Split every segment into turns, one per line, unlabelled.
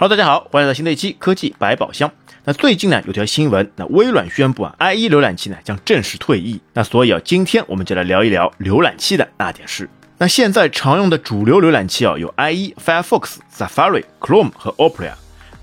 Hello，大家好，欢迎来到新的一期科技百宝箱。那最近呢有条新闻，那微软宣布啊，IE 浏览器呢将正式退役。那所以啊，今天我们就来聊一聊浏览器的那点事。那现在常用的主流浏览器啊，有 IE、Firefox、Safari、Chrome 和 Opera，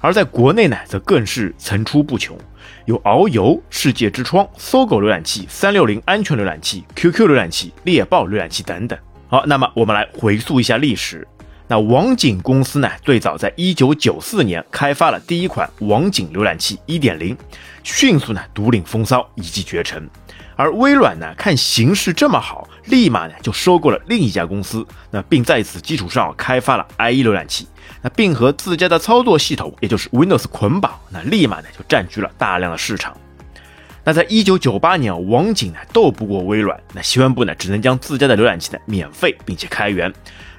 而在国内呢，则更是层出不穷，有遨游、世界之窗、搜狗浏览器、三六零安全浏览器、QQ 浏览器、猎豹浏览器等等。好，那么我们来回溯一下历史。那网景公司呢，最早在一九九四年开发了第一款网景浏览器一点零，迅速呢独领风骚，一骑绝尘。而微软呢，看形势这么好，立马呢就收购了另一家公司，那并在此基础上开发了 IE 浏览器，那并和自家的操作系统，也就是 Windows 捆绑，那立马呢就占据了大量的市场。那在一九九八年，网景呢斗不过微软，那宣布呢只能将自家的浏览器呢免费并且开源。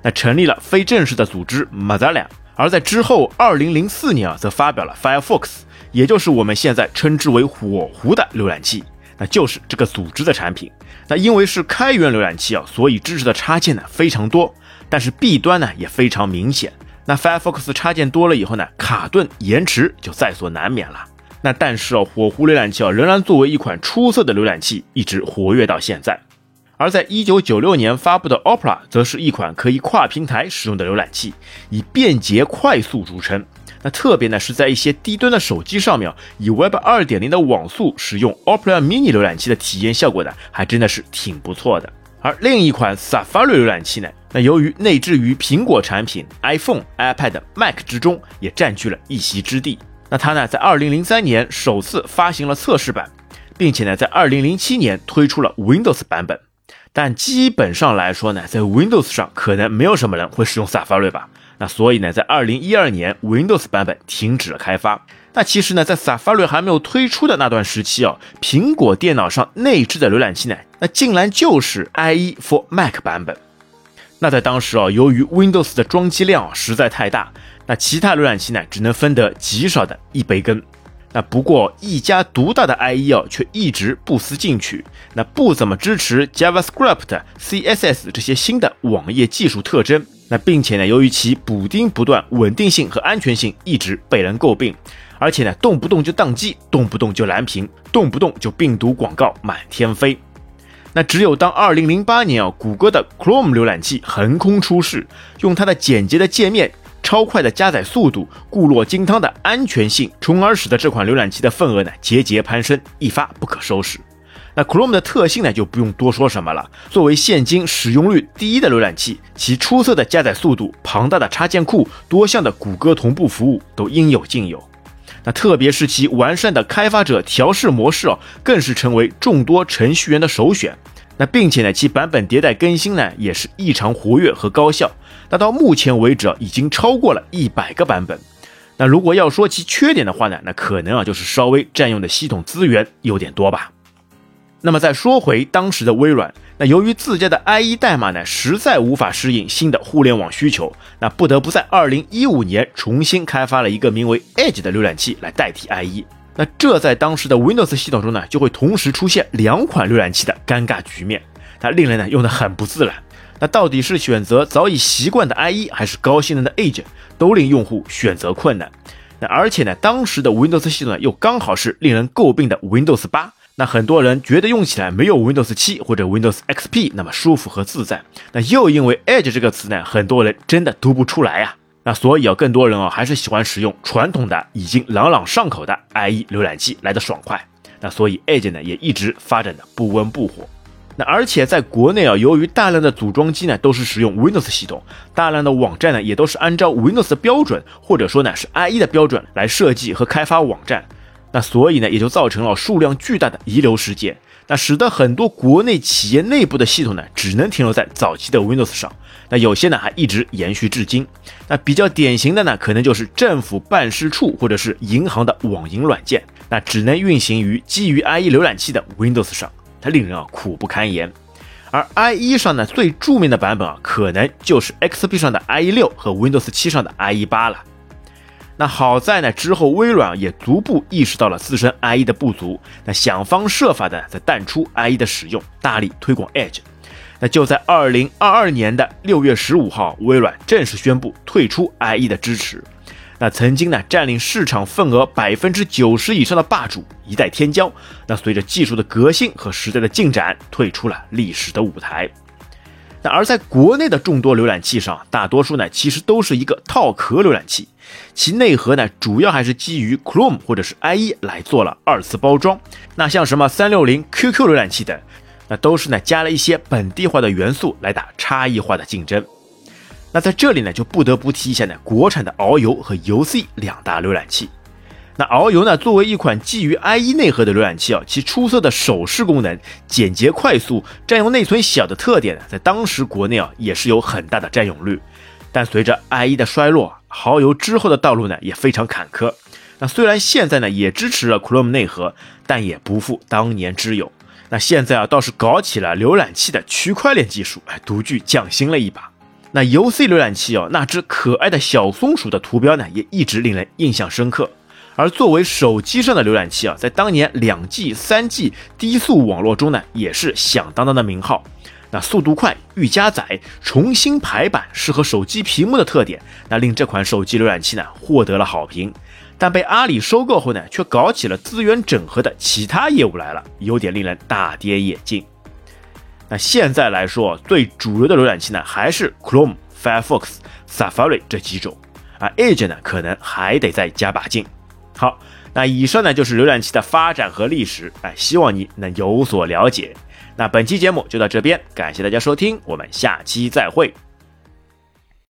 那成立了非正式的组织 Mozilla，而在之后，二零零四年啊，则发表了 Firefox，也就是我们现在称之为火狐的浏览器，那就是这个组织的产品。那因为是开源浏览器啊，所以支持的插件呢非常多，但是弊端呢也非常明显。那 Firefox 插件多了以后呢，卡顿延迟就在所难免了。那但是啊，火狐浏览器啊，仍然作为一款出色的浏览器，一直活跃到现在。而在一九九六年发布的 Opera 则是一款可以跨平台使用的浏览器，以便捷快速著称。那特别呢是在一些低端的手机上面，以 Web 二点零的网速使用 Opera Mini 浏览器的体验效果呢，还真的是挺不错的。而另一款 Safari 浏览器呢，那由于内置于苹果产品 iPhone、iPad、Mac 之中，也占据了一席之地。那它呢，在二零零三年首次发行了测试版，并且呢，在二零零七年推出了 Windows 版本。但基本上来说呢，在 Windows 上可能没有什么人会使用 Safari 吧？那所以呢，在二零一二年 Windows 版本停止了开发。那其实呢，在 Safari 还没有推出的那段时期啊，苹果电脑上内置的浏览器呢，那竟然就是 IE for Mac 版本。那在当时啊，由于 Windows 的装机量实在太大，那其他浏览器呢，只能分得极少的一杯羹。那不过一家独大的 IE 哦，却一直不思进取，那不怎么支持 JavaScript、CSS 这些新的网页技术特征。那并且呢，由于其补丁不断，稳定性和安全性一直被人诟病，而且呢，动不动就宕机，动不动就蓝屏，动不动就病毒广告满天飞。那只有当2008年啊，谷歌的 Chrome 浏览器横空出世，用它的简洁的界面。超快的加载速度、固若金汤的安全性，从而使得这款浏览器的份额呢节节攀升，一发不可收拾。那 Chrome 的特性呢就不用多说什么了。作为现今使用率第一的浏览器，其出色的加载速度、庞大的插件库、多项的谷歌同步服务都应有尽有。那特别是其完善的开发者调试模式哦，更是成为众多程序员的首选。那并且呢，其版本迭代更新呢也是异常活跃和高效。那到目前为止啊，已经超过了一百个版本。那如果要说其缺点的话呢，那可能啊就是稍微占用的系统资源有点多吧。那么再说回当时的微软，那由于自家的 IE 代码呢实在无法适应新的互联网需求，那不得不在二零一五年重新开发了一个名为 Edge 的浏览器来代替 IE。那这在当时的 Windows 系统中呢，就会同时出现两款浏览器的尴尬局面，那令人呢用的很不自然。那到底是选择早已习惯的 IE，还是高性能的 Edge，都令用户选择困难。那而且呢，当时的 Windows 系统呢又刚好是令人诟病的 Windows 八，那很多人觉得用起来没有 Windows 七或者 Windows XP 那么舒服和自在。那又因为 Edge 这个词呢，很多人真的读不出来呀。那所以啊，更多人啊还是喜欢使用传统的、已经朗朗上口的 IE 浏览器来的爽快。那所以 Edge 呢也一直发展的不温不火。那而且在国内啊，由于大量的组装机呢都是使用 Windows 系统，大量的网站呢也都是按照 Windows 的标准或者说呢是 IE 的标准来设计和开发网站。那所以呢也就造成了数量巨大的遗留事件。那使得很多国内企业内部的系统呢，只能停留在早期的 Windows 上。那有些呢还一直延续至今。那比较典型的呢，可能就是政府办事处或者是银行的网银软件，那只能运行于基于 IE 浏览器的 Windows 上，它令人啊苦不堪言。而 IE 上呢最著名的版本啊，可能就是 XP 上的 IE 六和 Windows 七上的 IE 八了。那好在呢，之后微软也逐步意识到了自身 IE 的不足，那想方设法的在淡出 IE 的使用，大力推广 Edge。那就在二零二二年的六月十五号，微软正式宣布退出 IE 的支持。那曾经呢占领市场份额百分之九十以上的霸主一代天骄，那随着技术的革新和时代的进展，退出了历史的舞台。那而在国内的众多浏览器上，大多数呢其实都是一个套壳浏览器，其内核呢主要还是基于 Chrome 或者是 IE 来做了二次包装。那像什么三六零、QQ 浏览器等，那都是呢加了一些本地化的元素来打差异化的竞争。那在这里呢就不得不提一下呢国产的遨游和 UC 两大浏览器。那遨游呢，作为一款基于 IE 内核的浏览器啊，其出色的手势功能、简洁快速、占用内存小的特点呢，在当时国内啊也是有很大的占有率。但随着 IE 的衰落，遨游之后的道路呢也非常坎坷。那虽然现在呢也支持了 Chrome 内核，但也不复当年之勇。那现在啊倒是搞起了浏览器的区块链技术，哎，独具匠心了一把。那 UC 浏览器哦，那只可爱的小松鼠的图标呢，也一直令人印象深刻。而作为手机上的浏览器啊，在当年两 G、三 G 低速网络中呢，也是响当当的名号。那速度快、预加载、重新排版、适合手机屏幕的特点，那令这款手机浏览器呢获得了好评。但被阿里收购后呢，却搞起了资源整合的其他业务来了，有点令人大跌眼镜。那现在来说，最主流的浏览器呢，还是 Chrome、Firefox、Safari 这几种，而 Edge 呢，可能还得再加把劲。好，那以上呢就是浏览器的发展和历史，哎，希望你能有所了解。那本期节目就到这边，感谢大家收听，我们下期再会。